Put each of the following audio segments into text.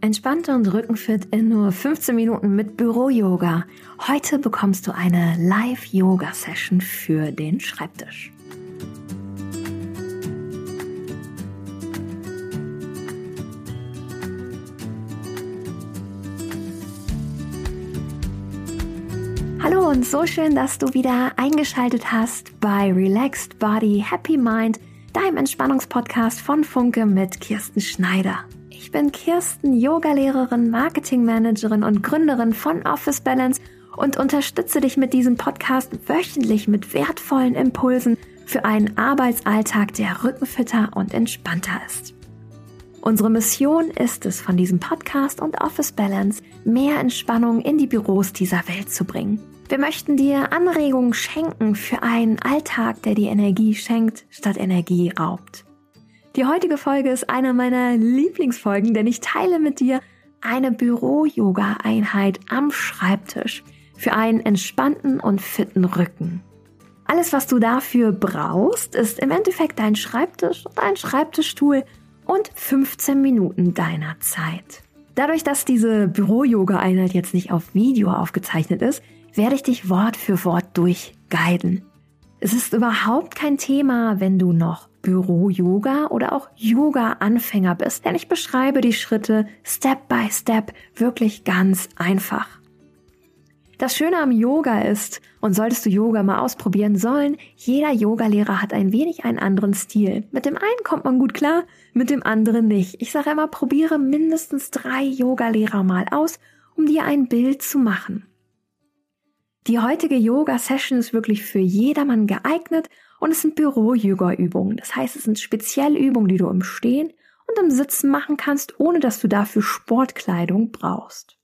Entspannte und rückenfit in nur 15 Minuten mit Büro-Yoga. Heute bekommst du eine Live-Yoga-Session für den Schreibtisch. Hallo und so schön, dass du wieder eingeschaltet hast bei Relaxed Body Happy Mind, deinem Entspannungspodcast von Funke mit Kirsten Schneider. Ich bin Kirsten, Yogalehrerin, Marketingmanagerin und Gründerin von Office Balance und unterstütze dich mit diesem Podcast wöchentlich mit wertvollen Impulsen für einen Arbeitsalltag, der rückenfitter und entspannter ist. Unsere Mission ist es, von diesem Podcast und Office Balance mehr Entspannung in die Büros dieser Welt zu bringen. Wir möchten dir Anregungen schenken für einen Alltag, der dir Energie schenkt, statt Energie raubt. Die heutige Folge ist eine meiner Lieblingsfolgen, denn ich teile mit dir eine Büro-Yoga-Einheit am Schreibtisch für einen entspannten und fitten Rücken. Alles, was du dafür brauchst, ist im Endeffekt dein Schreibtisch und ein Schreibtischstuhl und 15 Minuten deiner Zeit. Dadurch, dass diese Büro-Yoga-Einheit jetzt nicht auf Video aufgezeichnet ist, werde ich dich Wort für Wort durchguiden. Es ist überhaupt kein Thema, wenn du noch Büro-Yoga oder auch Yoga-Anfänger bist, denn ich beschreibe die Schritte Step by Step wirklich ganz einfach. Das Schöne am Yoga ist, und solltest du Yoga mal ausprobieren sollen, jeder Yogalehrer hat ein wenig einen anderen Stil. Mit dem einen kommt man gut klar, mit dem anderen nicht. Ich sage immer, probiere mindestens drei Yogalehrer mal aus, um dir ein Bild zu machen. Die heutige Yoga-Session ist wirklich für jedermann geeignet und es sind Büro-Yoga-Übungen. Das heißt, es sind spezielle Übungen, die du im Stehen und im Sitzen machen kannst, ohne dass du dafür Sportkleidung brauchst.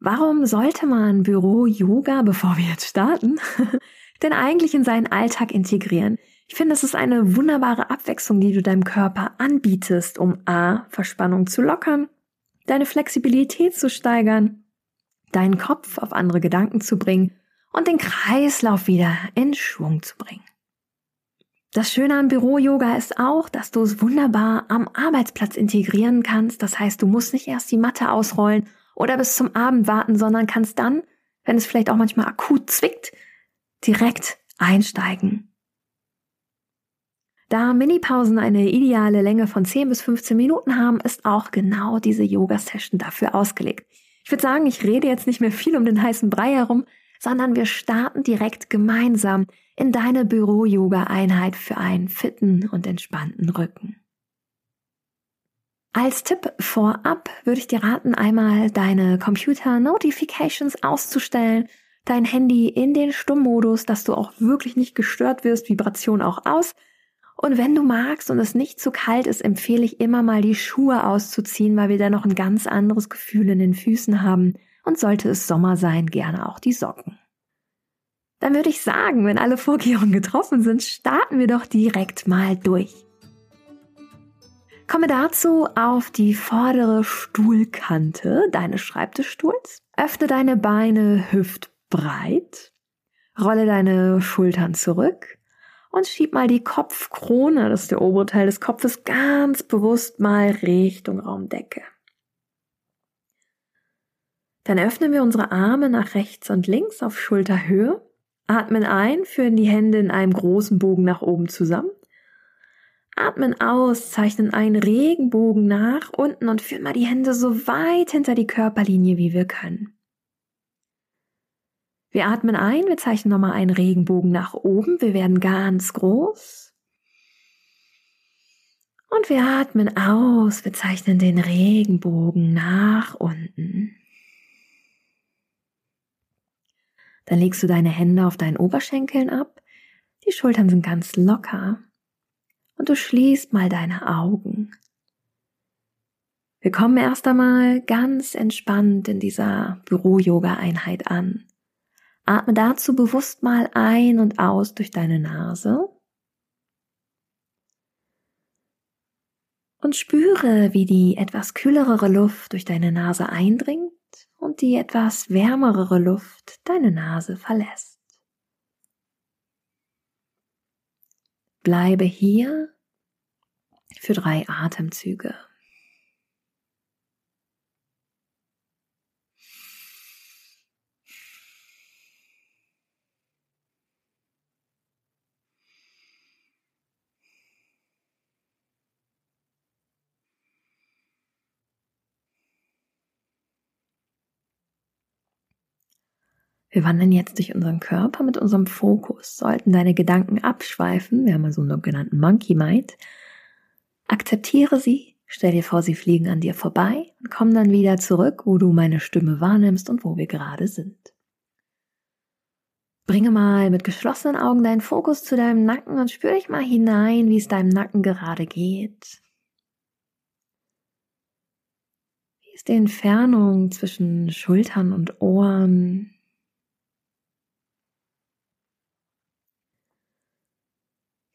Warum sollte man Büro-Yoga, bevor wir jetzt starten, denn eigentlich in seinen Alltag integrieren? Ich finde, es ist eine wunderbare Abwechslung, die du deinem Körper anbietest, um A, Verspannung zu lockern, deine Flexibilität zu steigern, deinen Kopf auf andere Gedanken zu bringen und den Kreislauf wieder in Schwung zu bringen. Das Schöne an Büro-Yoga ist auch, dass du es wunderbar am Arbeitsplatz integrieren kannst. Das heißt, du musst nicht erst die Matte ausrollen oder bis zum Abend warten, sondern kannst dann, wenn es vielleicht auch manchmal akut zwickt, direkt einsteigen. Da Minipausen eine ideale Länge von 10 bis 15 Minuten haben, ist auch genau diese Yoga-Session dafür ausgelegt. Ich würde sagen, ich rede jetzt nicht mehr viel um den heißen Brei herum, sondern wir starten direkt gemeinsam in deine Büro-Yoga-Einheit für einen fitten und entspannten Rücken. Als Tipp vorab würde ich dir raten, einmal deine Computer-Notifications auszustellen, dein Handy in den Stummmodus, dass du auch wirklich nicht gestört wirst, Vibration auch aus. Und wenn du magst und es nicht zu kalt ist, empfehle ich immer mal die Schuhe auszuziehen, weil wir dann noch ein ganz anderes Gefühl in den Füßen haben und sollte es Sommer sein, gerne auch die Socken. Dann würde ich sagen, wenn alle Vorkehrungen getroffen sind, starten wir doch direkt mal durch. Komme dazu auf die vordere Stuhlkante deines Schreibtischstuhls. Öffne deine Beine hüftbreit. Rolle deine Schultern zurück und schieb mal die Kopfkrone, das ist der obere Teil des Kopfes, ganz bewusst mal Richtung Raumdecke. Dann öffnen wir unsere Arme nach rechts und links auf Schulterhöhe, atmen ein, führen die Hände in einem großen Bogen nach oben zusammen, atmen aus, zeichnen einen Regenbogen nach unten und führen mal die Hände so weit hinter die Körperlinie, wie wir können. Wir atmen ein, wir zeichnen nochmal einen Regenbogen nach oben, wir werden ganz groß. Und wir atmen aus, wir zeichnen den Regenbogen nach unten. Dann legst du deine Hände auf deinen Oberschenkeln ab. Die Schultern sind ganz locker. Und du schließt mal deine Augen. Wir kommen erst einmal ganz entspannt in dieser Büro-Yoga-Einheit an. Atme dazu bewusst mal ein und aus durch deine Nase. Und spüre, wie die etwas kühlere Luft durch deine Nase eindringt und die etwas wärmere Luft deine Nase verlässt. Bleibe hier für drei Atemzüge. Wir wandern jetzt durch unseren Körper mit unserem Fokus. Sollten deine Gedanken abschweifen, wir haben also einen sogenannten Monkey Mind, akzeptiere sie, stell dir vor, sie fliegen an dir vorbei und komm dann wieder zurück, wo du meine Stimme wahrnimmst und wo wir gerade sind. Bringe mal mit geschlossenen Augen deinen Fokus zu deinem Nacken und spür dich mal hinein, wie es deinem Nacken gerade geht. Wie ist die Entfernung zwischen Schultern und Ohren?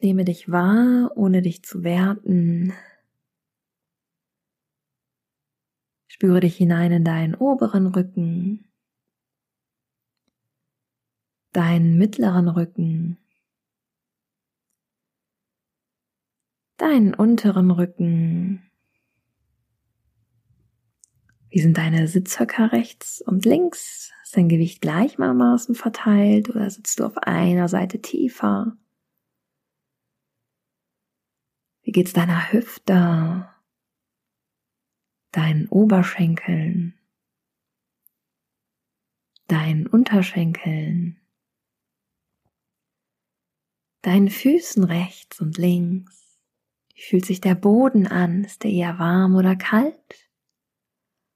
Nehme dich wahr, ohne dich zu werten. Spüre dich hinein in deinen oberen Rücken, deinen mittleren Rücken, deinen unteren Rücken. Wie sind deine Sitzhöcker rechts und links? Ist dein Gewicht gleichermaßen verteilt oder sitzt du auf einer Seite tiefer? Wie geht's deiner Hüfte? Deinen Oberschenkeln? Deinen Unterschenkeln? Deinen Füßen rechts und links? Wie fühlt sich der Boden an? Ist er eher warm oder kalt?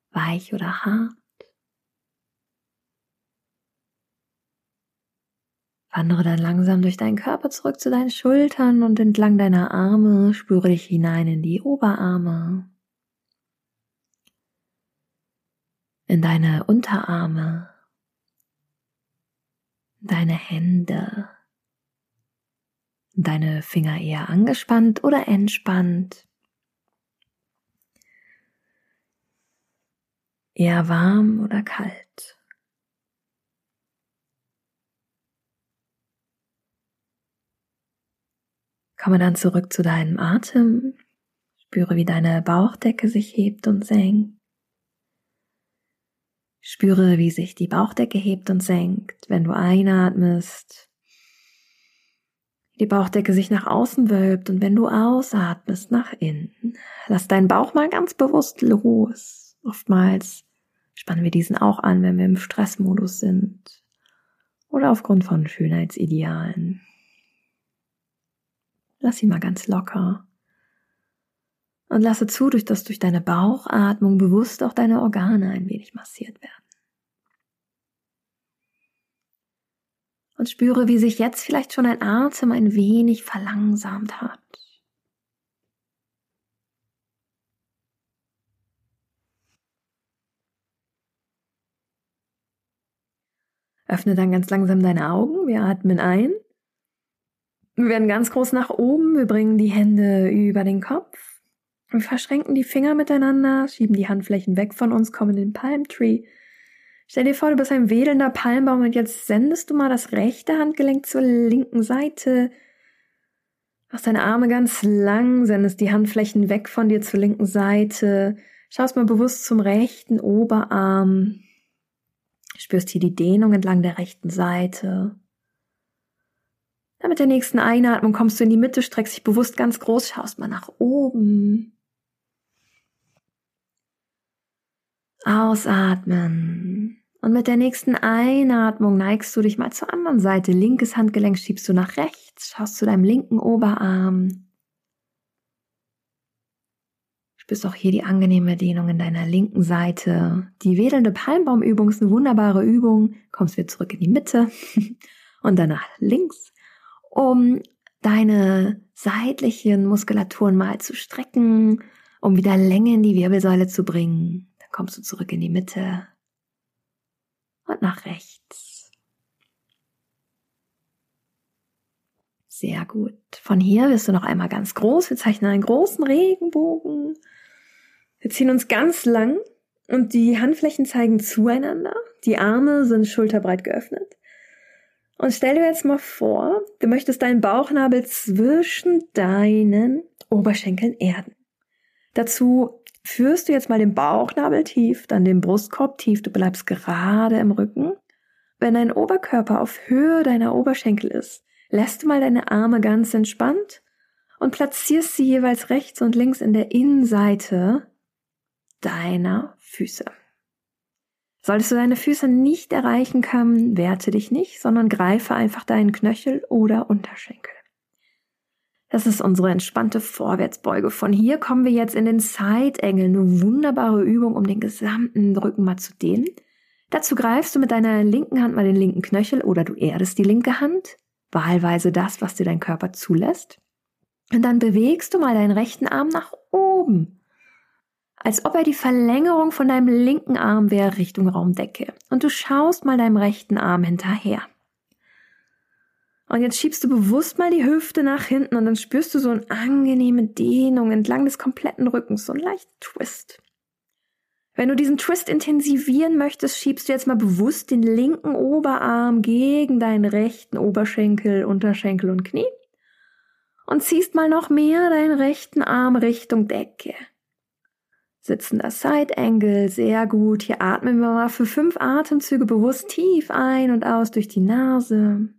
Weich oder hart? Wandere dann langsam durch deinen Körper zurück zu deinen Schultern und entlang deiner Arme. Spüre dich hinein in die Oberarme, in deine Unterarme, deine Hände, deine Finger eher angespannt oder entspannt. Eher warm oder kalt. Komme dann zurück zu deinem Atem. Spüre, wie deine Bauchdecke sich hebt und senkt. Spüre, wie sich die Bauchdecke hebt und senkt, wenn du einatmest. Die Bauchdecke sich nach außen wölbt und wenn du ausatmest, nach innen. Lass deinen Bauch mal ganz bewusst los. Oftmals spannen wir diesen auch an, wenn wir im Stressmodus sind oder aufgrund von Schönheitsidealen. Lass ihn mal ganz locker. Und lasse zu, durch das durch deine Bauchatmung bewusst auch deine Organe ein wenig massiert werden. Und spüre, wie sich jetzt vielleicht schon ein Atem ein wenig verlangsamt hat. Öffne dann ganz langsam deine Augen. Wir atmen ein wir werden ganz groß nach oben, wir bringen die Hände über den Kopf, wir verschränken die Finger miteinander, schieben die Handflächen weg von uns, kommen in den Palm Tree. Stell dir vor, du bist ein wedelnder Palmbaum und jetzt sendest du mal das rechte Handgelenk zur linken Seite. Machst deine Arme ganz lang, sendest die Handflächen weg von dir zur linken Seite. Schaust mal bewusst zum rechten Oberarm. Spürst hier die Dehnung entlang der rechten Seite. Dann mit der nächsten Einatmung kommst du in die Mitte, streckst dich bewusst ganz groß, schaust mal nach oben. Ausatmen. Und mit der nächsten Einatmung neigst du dich mal zur anderen Seite. Linkes Handgelenk schiebst du nach rechts, schaust zu deinem linken Oberarm. Spürst auch hier die angenehme Dehnung in deiner linken Seite. Die wedelnde Palmbaumübung ist eine wunderbare Übung. Kommst wieder zurück in die Mitte und danach links um deine seitlichen Muskulaturen mal zu strecken, um wieder Länge in die Wirbelsäule zu bringen. Dann kommst du zurück in die Mitte und nach rechts. Sehr gut. Von hier wirst du noch einmal ganz groß. Wir zeichnen einen großen Regenbogen. Wir ziehen uns ganz lang und die Handflächen zeigen zueinander. Die Arme sind schulterbreit geöffnet. Und stell dir jetzt mal vor, du möchtest deinen Bauchnabel zwischen deinen Oberschenkeln erden. Dazu führst du jetzt mal den Bauchnabel tief, dann den Brustkorb tief, du bleibst gerade im Rücken. Wenn dein Oberkörper auf Höhe deiner Oberschenkel ist, lässt du mal deine Arme ganz entspannt und platzierst sie jeweils rechts und links in der Innenseite deiner Füße. Solltest du deine Füße nicht erreichen können, werte dich nicht, sondern greife einfach deinen Knöchel oder Unterschenkel. Das ist unsere entspannte Vorwärtsbeuge. Von hier kommen wir jetzt in den Side Angle, eine wunderbare Übung, um den gesamten Rücken mal zu dehnen. Dazu greifst du mit deiner linken Hand mal den linken Knöchel oder du erdest die linke Hand, wahlweise das, was dir dein Körper zulässt. Und dann bewegst du mal deinen rechten Arm nach oben, als ob er die Verlängerung von deinem linken Arm wäre Richtung Raumdecke. Und du schaust mal deinem rechten Arm hinterher. Und jetzt schiebst du bewusst mal die Hüfte nach hinten und dann spürst du so eine angenehme Dehnung entlang des kompletten Rückens, so einen leichten Twist. Wenn du diesen Twist intensivieren möchtest, schiebst du jetzt mal bewusst den linken Oberarm gegen deinen rechten Oberschenkel, Unterschenkel und Knie und ziehst mal noch mehr deinen rechten Arm Richtung Decke. Sitzender Side Angle, sehr gut. Hier atmen wir mal für fünf Atemzüge bewusst tief ein und aus durch die Nase.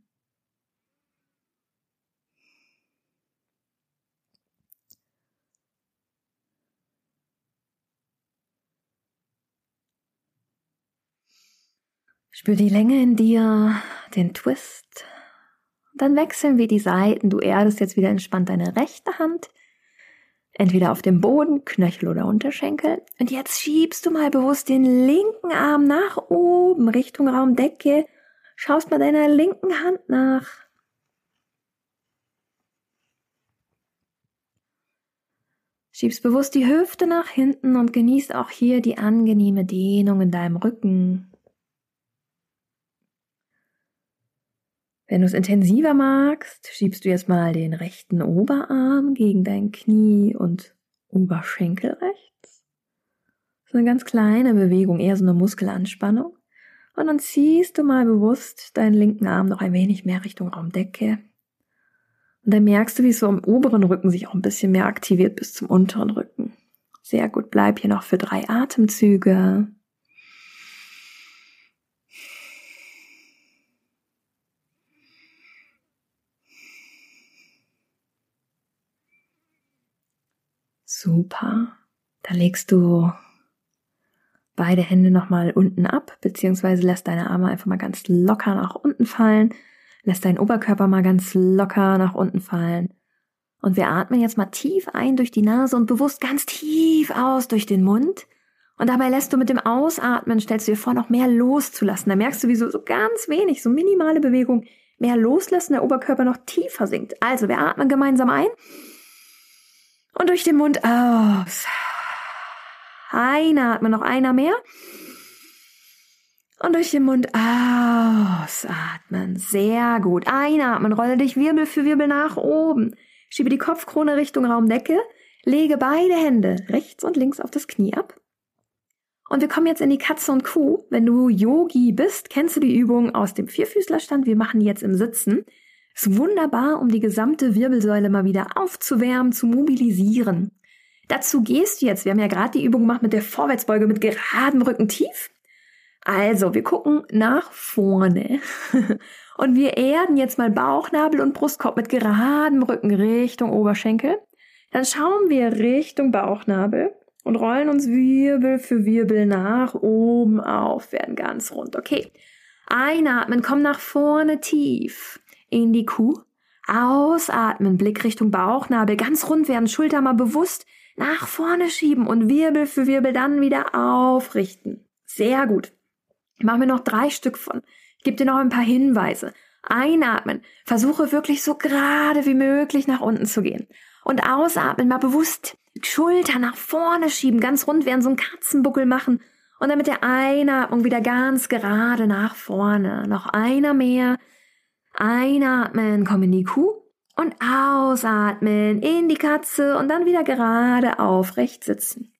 Spür die Länge in dir, den Twist. Dann wechseln wir die Seiten. Du erdest jetzt wieder entspannt deine rechte Hand. Entweder auf dem Boden, Knöchel oder Unterschenkel. Und jetzt schiebst du mal bewusst den linken Arm nach oben Richtung Raumdecke. Schaust mal deiner linken Hand nach. Schiebst bewusst die Hüfte nach hinten und genießt auch hier die angenehme Dehnung in deinem Rücken. Wenn du es intensiver magst, schiebst du jetzt mal den rechten Oberarm gegen dein Knie und Oberschenkel rechts. So eine ganz kleine Bewegung, eher so eine Muskelanspannung. Und dann ziehst du mal bewusst deinen linken Arm noch ein wenig mehr Richtung Raumdecke. Und dann merkst du, wie es so am oberen Rücken sich auch ein bisschen mehr aktiviert bis zum unteren Rücken. Sehr gut, bleib hier noch für drei Atemzüge. Super. Da legst du beide Hände nochmal unten ab, beziehungsweise lässt deine Arme einfach mal ganz locker nach unten fallen, lässt deinen Oberkörper mal ganz locker nach unten fallen. Und wir atmen jetzt mal tief ein durch die Nase und bewusst ganz tief aus durch den Mund. Und dabei lässt du mit dem Ausatmen, stellst du dir vor, noch mehr loszulassen. Da merkst du, wie so, so ganz wenig, so minimale Bewegung, mehr loslassen, der Oberkörper noch tiefer sinkt. Also wir atmen gemeinsam ein. Und durch den Mund aus. Einatmen, noch einer mehr. Und durch den Mund ausatmen. Sehr gut. Einatmen, rolle dich Wirbel für Wirbel nach oben. Schiebe die Kopfkrone Richtung Raumdecke. Lege beide Hände rechts und links auf das Knie ab. Und wir kommen jetzt in die Katze und Kuh. Wenn du Yogi bist, kennst du die Übung aus dem Vierfüßlerstand. Wir machen die jetzt im Sitzen. Ist wunderbar, um die gesamte Wirbelsäule mal wieder aufzuwärmen, zu mobilisieren. Dazu gehst du jetzt, wir haben ja gerade die Übung gemacht mit der Vorwärtsbeuge mit geradem Rücken tief. Also, wir gucken nach vorne. und wir erden jetzt mal Bauchnabel und Brustkorb mit geradem Rücken Richtung Oberschenkel. Dann schauen wir Richtung Bauchnabel und rollen uns Wirbel für Wirbel nach oben auf, werden ganz rund. Okay. Einatmen, komm nach vorne tief in die Kuh. Ausatmen, Blick Richtung Bauchnabel, ganz rund werden, Schulter mal bewusst nach vorne schieben und Wirbel für Wirbel dann wieder aufrichten. Sehr gut. Machen wir noch drei Stück von. Ich gebe dir noch ein paar Hinweise. Einatmen. Versuche wirklich so gerade wie möglich nach unten zu gehen. Und ausatmen, mal bewusst Schulter nach vorne schieben, ganz rund werden, so einen Katzenbuckel machen. Und dann mit der Einatmung wieder ganz gerade nach vorne. Noch einer mehr. Einatmen, komm in die Kuh und ausatmen in die Katze und dann wieder gerade aufrecht sitzen.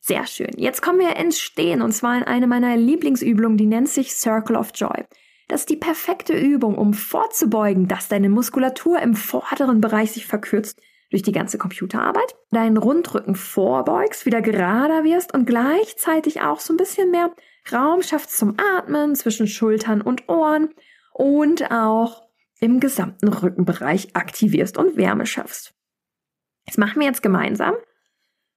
Sehr schön. Jetzt kommen wir ins Stehen und zwar in eine meiner Lieblingsübungen, die nennt sich Circle of Joy. Das ist die perfekte Übung, um vorzubeugen, dass deine Muskulatur im vorderen Bereich sich verkürzt durch die ganze Computerarbeit, deinen Rundrücken vorbeugst, wieder gerader wirst und gleichzeitig auch so ein bisschen mehr Raum schaffst zum Atmen zwischen Schultern und Ohren und auch im gesamten Rückenbereich aktivierst und Wärme schaffst. Das machen wir jetzt gemeinsam.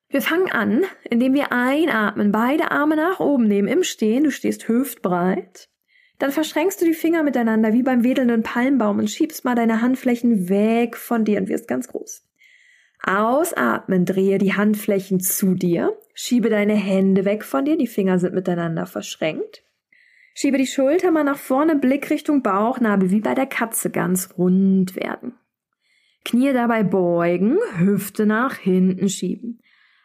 Wir fangen an, indem wir einatmen, beide Arme nach oben nehmen im Stehen. Du stehst hüftbreit. Dann verschränkst du die Finger miteinander wie beim wedelnden Palmbaum und schiebst mal deine Handflächen weg von dir und wirst ganz groß. Ausatmen, drehe die Handflächen zu dir, schiebe deine Hände weg von dir, die Finger sind miteinander verschränkt. Schiebe die Schulter mal nach vorne, Blick Richtung Bauchnabel, wie bei der Katze, ganz rund werden. Knie dabei beugen, Hüfte nach hinten schieben.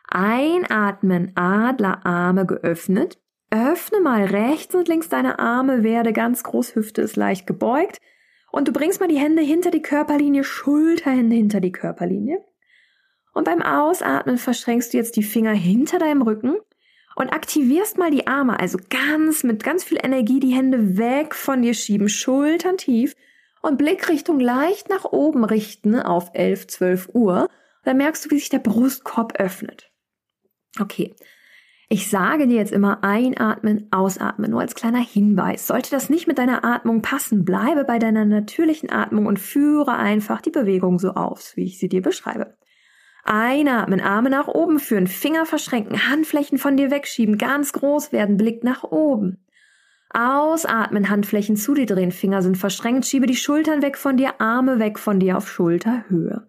Einatmen, Adler, Arme geöffnet. Öffne mal rechts und links deine Arme, werde ganz groß, Hüfte ist leicht gebeugt. Und du bringst mal die Hände hinter die Körperlinie, Schulterhände hinter die Körperlinie. Und beim Ausatmen verschränkst du jetzt die Finger hinter deinem Rücken und aktivierst mal die Arme, also ganz mit ganz viel Energie die Hände weg von dir schieben, Schultern tief und Blickrichtung leicht nach oben richten auf 11, 12 Uhr. Da merkst du, wie sich der Brustkorb öffnet. Okay. Ich sage dir jetzt immer einatmen, ausatmen, nur als kleiner Hinweis. Sollte das nicht mit deiner Atmung passen, bleibe bei deiner natürlichen Atmung und führe einfach die Bewegung so aus, wie ich sie dir beschreibe. Einatmen, Arme nach oben führen, Finger verschränken, Handflächen von dir wegschieben, ganz groß werden, Blick nach oben. Ausatmen, Handflächen zu dir drehen, Finger sind verschränkt, schiebe die Schultern weg von dir, Arme weg von dir auf Schulterhöhe.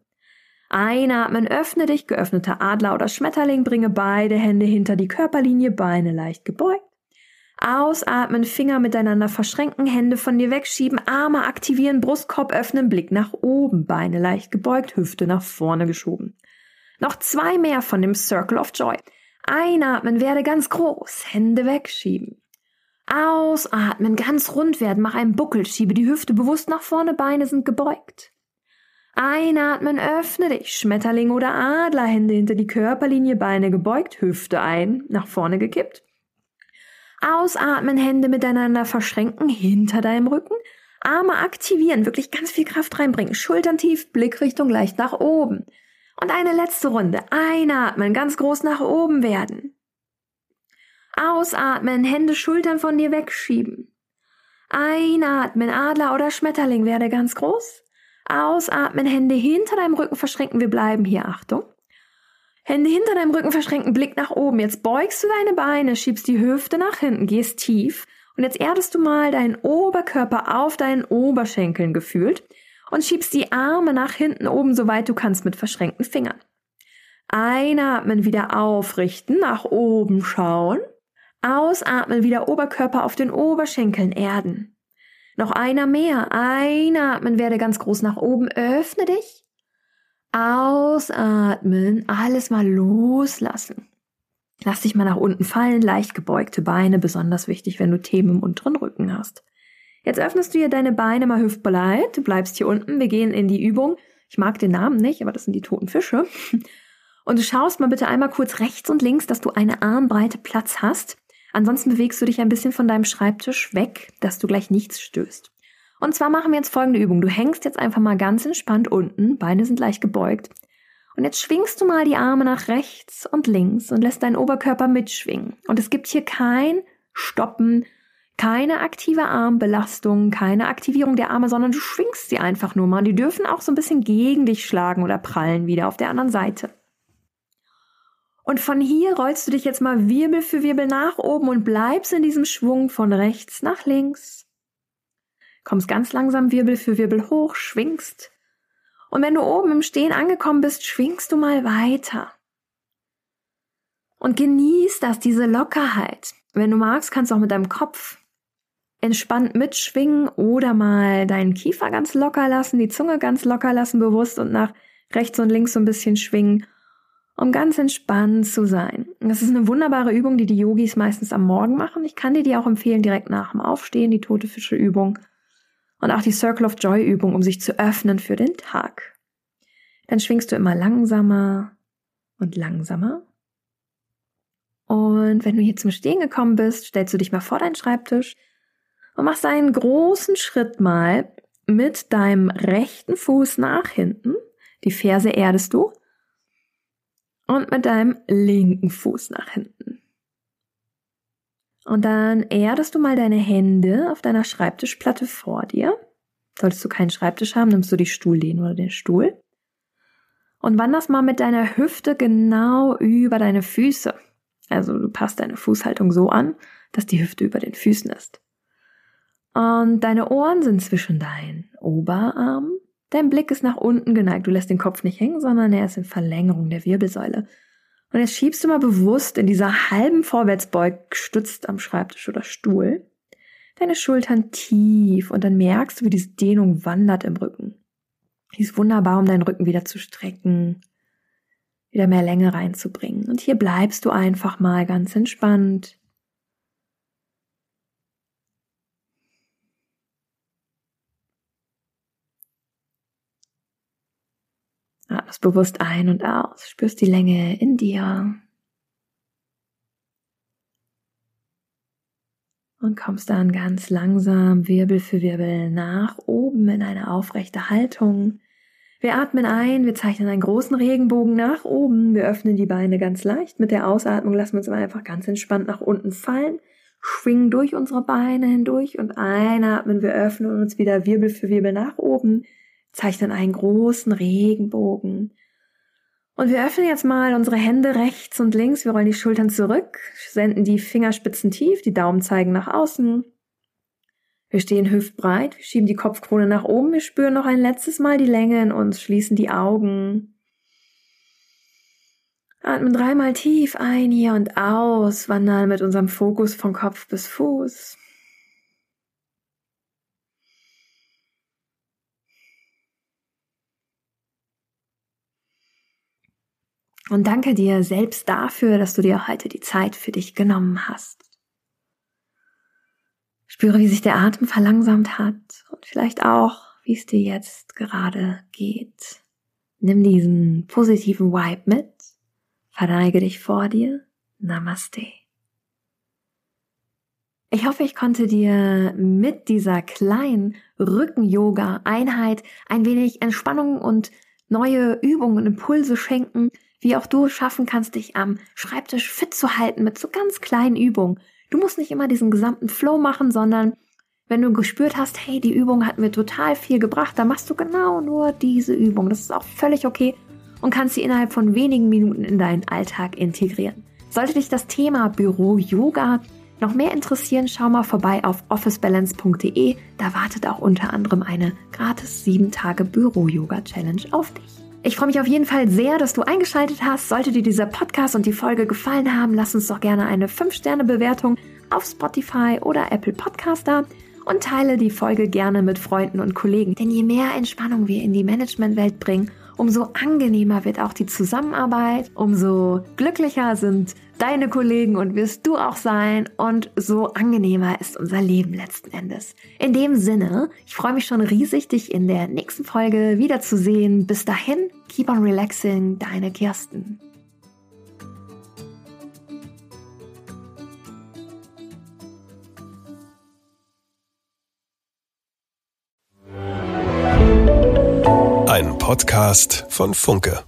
Einatmen, öffne dich, geöffneter Adler oder Schmetterling, bringe beide Hände hinter die Körperlinie, Beine leicht gebeugt. Ausatmen, Finger miteinander verschränken, Hände von dir wegschieben, Arme aktivieren, Brustkorb öffnen, Blick nach oben, Beine leicht gebeugt, Hüfte nach vorne geschoben. Noch zwei mehr von dem Circle of Joy. Einatmen, werde ganz groß, Hände wegschieben. Ausatmen, ganz rund werden, mach einen Buckel, schiebe die Hüfte bewusst nach vorne, Beine sind gebeugt. Einatmen, öffne dich, Schmetterling oder Adler, Hände hinter die Körperlinie, Beine gebeugt, Hüfte ein, nach vorne gekippt. Ausatmen, Hände miteinander verschränken, hinter deinem Rücken. Arme aktivieren, wirklich ganz viel Kraft reinbringen, Schultern tief, Blickrichtung leicht nach oben. Und eine letzte Runde. Einatmen, ganz groß nach oben werden. Ausatmen, Hände, Schultern von dir wegschieben. Einatmen, Adler oder Schmetterling, werde ganz groß. Ausatmen, Hände hinter deinem Rücken verschränken. Wir bleiben hier, Achtung. Hände hinter deinem Rücken verschränken, Blick nach oben. Jetzt beugst du deine Beine, schiebst die Hüfte nach hinten, gehst tief. Und jetzt erdest du mal deinen Oberkörper auf deinen Oberschenkeln gefühlt und schiebst die Arme nach hinten oben, soweit du kannst, mit verschränkten Fingern. Einatmen, wieder aufrichten, nach oben schauen. Ausatmen, wieder Oberkörper auf den Oberschenkeln erden. Noch einer mehr. Einatmen, werde ganz groß nach oben, öffne dich. Ausatmen, alles mal loslassen. Lass dich mal nach unten fallen, leicht gebeugte Beine, besonders wichtig, wenn du Themen im unteren Rücken hast. Jetzt öffnest du hier deine Beine mal hüftbreit. Du bleibst hier unten. Wir gehen in die Übung. Ich mag den Namen nicht, aber das sind die toten Fische. Und du schaust mal bitte einmal kurz rechts und links, dass du eine Armbreite Platz hast. Ansonsten bewegst du dich ein bisschen von deinem Schreibtisch weg, dass du gleich nichts stößt. Und zwar machen wir jetzt folgende Übung. Du hängst jetzt einfach mal ganz entspannt unten, Beine sind leicht gebeugt. Und jetzt schwingst du mal die Arme nach rechts und links und lässt deinen Oberkörper mitschwingen. Und es gibt hier kein Stoppen, keine aktive Armbelastung, keine Aktivierung der Arme, sondern du schwingst sie einfach nur mal. Die dürfen auch so ein bisschen gegen dich schlagen oder prallen wieder auf der anderen Seite. Und von hier rollst du dich jetzt mal Wirbel für Wirbel nach oben und bleibst in diesem Schwung von rechts nach links. Kommst ganz langsam Wirbel für Wirbel hoch, schwingst. Und wenn du oben im Stehen angekommen bist, schwingst du mal weiter. Und genieß das, diese Lockerheit. Wenn du magst, kannst du auch mit deinem Kopf entspannt mitschwingen oder mal deinen Kiefer ganz locker lassen, die Zunge ganz locker lassen, bewusst und nach rechts und links so ein bisschen schwingen, um ganz entspannt zu sein. Das ist eine wunderbare Übung, die die Yogis meistens am Morgen machen. Ich kann dir die auch empfehlen direkt nach dem Aufstehen, die tote Fische Übung und auch die Circle of Joy Übung, um sich zu öffnen für den Tag. Dann schwingst du immer langsamer und langsamer. Und wenn du hier zum Stehen gekommen bist, stellst du dich mal vor deinen Schreibtisch, und machst einen großen Schritt mal mit deinem rechten Fuß nach hinten. Die Ferse erdest du. Und mit deinem linken Fuß nach hinten. Und dann erdest du mal deine Hände auf deiner Schreibtischplatte vor dir. Solltest du keinen Schreibtisch haben, nimmst du die Stuhllehne oder den Stuhl. Und wanderst mal mit deiner Hüfte genau über deine Füße. Also du passt deine Fußhaltung so an, dass die Hüfte über den Füßen ist. Und deine Ohren sind zwischen deinen Oberarmen. Dein Blick ist nach unten geneigt. Du lässt den Kopf nicht hängen, sondern er ist in Verlängerung der Wirbelsäule. Und jetzt schiebst du mal bewusst in dieser halben Vorwärtsbeug gestützt am Schreibtisch oder Stuhl deine Schultern tief und dann merkst du, wie diese Dehnung wandert im Rücken. Die ist wunderbar, um deinen Rücken wieder zu strecken, wieder mehr Länge reinzubringen. Und hier bleibst du einfach mal ganz entspannt. Atmest bewusst ein und aus, spürst die Länge in dir. Und kommst dann ganz langsam Wirbel für Wirbel nach oben in eine aufrechte Haltung. Wir atmen ein, wir zeichnen einen großen Regenbogen nach oben, wir öffnen die Beine ganz leicht. Mit der Ausatmung lassen wir uns einfach ganz entspannt nach unten fallen, schwingen durch unsere Beine hindurch und einatmen, wir öffnen uns wieder Wirbel für Wirbel nach oben, zeichnen einen großen Regenbogen. Und wir öffnen jetzt mal unsere Hände rechts und links. Wir rollen die Schultern zurück, senden die Fingerspitzen tief, die Daumen zeigen nach außen. Wir stehen hüftbreit, wir schieben die Kopfkrone nach oben, wir spüren noch ein letztes Mal die Länge in uns, schließen die Augen. Atmen dreimal tief ein hier und aus, wandern mit unserem Fokus von Kopf bis Fuß. Und danke dir selbst dafür, dass du dir heute die Zeit für dich genommen hast. Spüre, wie sich der Atem verlangsamt hat und vielleicht auch, wie es dir jetzt gerade geht. Nimm diesen positiven Vibe mit, verneige dich vor dir. Namaste. Ich hoffe, ich konnte dir mit dieser kleinen Rücken-Yoga-Einheit ein wenig Entspannung und neue Übungen und Impulse schenken, wie auch du schaffen kannst, dich am Schreibtisch fit zu halten mit so ganz kleinen Übungen. Du musst nicht immer diesen gesamten Flow machen, sondern wenn du gespürt hast, hey, die Übung hat mir total viel gebracht, dann machst du genau nur diese Übung. Das ist auch völlig okay und kannst sie innerhalb von wenigen Minuten in deinen Alltag integrieren. Sollte dich das Thema Büro-Yoga noch mehr interessieren, schau mal vorbei auf officebalance.de. Da wartet auch unter anderem eine gratis 7 Tage Büro-Yoga-Challenge auf dich. Ich freue mich auf jeden Fall sehr, dass du eingeschaltet hast. Sollte dir dieser Podcast und die Folge gefallen haben, lass uns doch gerne eine 5-Sterne-Bewertung auf Spotify oder Apple Podcast da und teile die Folge gerne mit Freunden und Kollegen. Denn je mehr Entspannung wir in die Managementwelt bringen, umso angenehmer wird auch die Zusammenarbeit, umso glücklicher sind deine Kollegen und wirst du auch sein und so angenehmer ist unser Leben letzten Endes. In dem Sinne, ich freue mich schon riesig, dich in der nächsten Folge wiederzusehen. Bis dahin, keep on relaxing, deine Kirsten. Ein Podcast von Funke.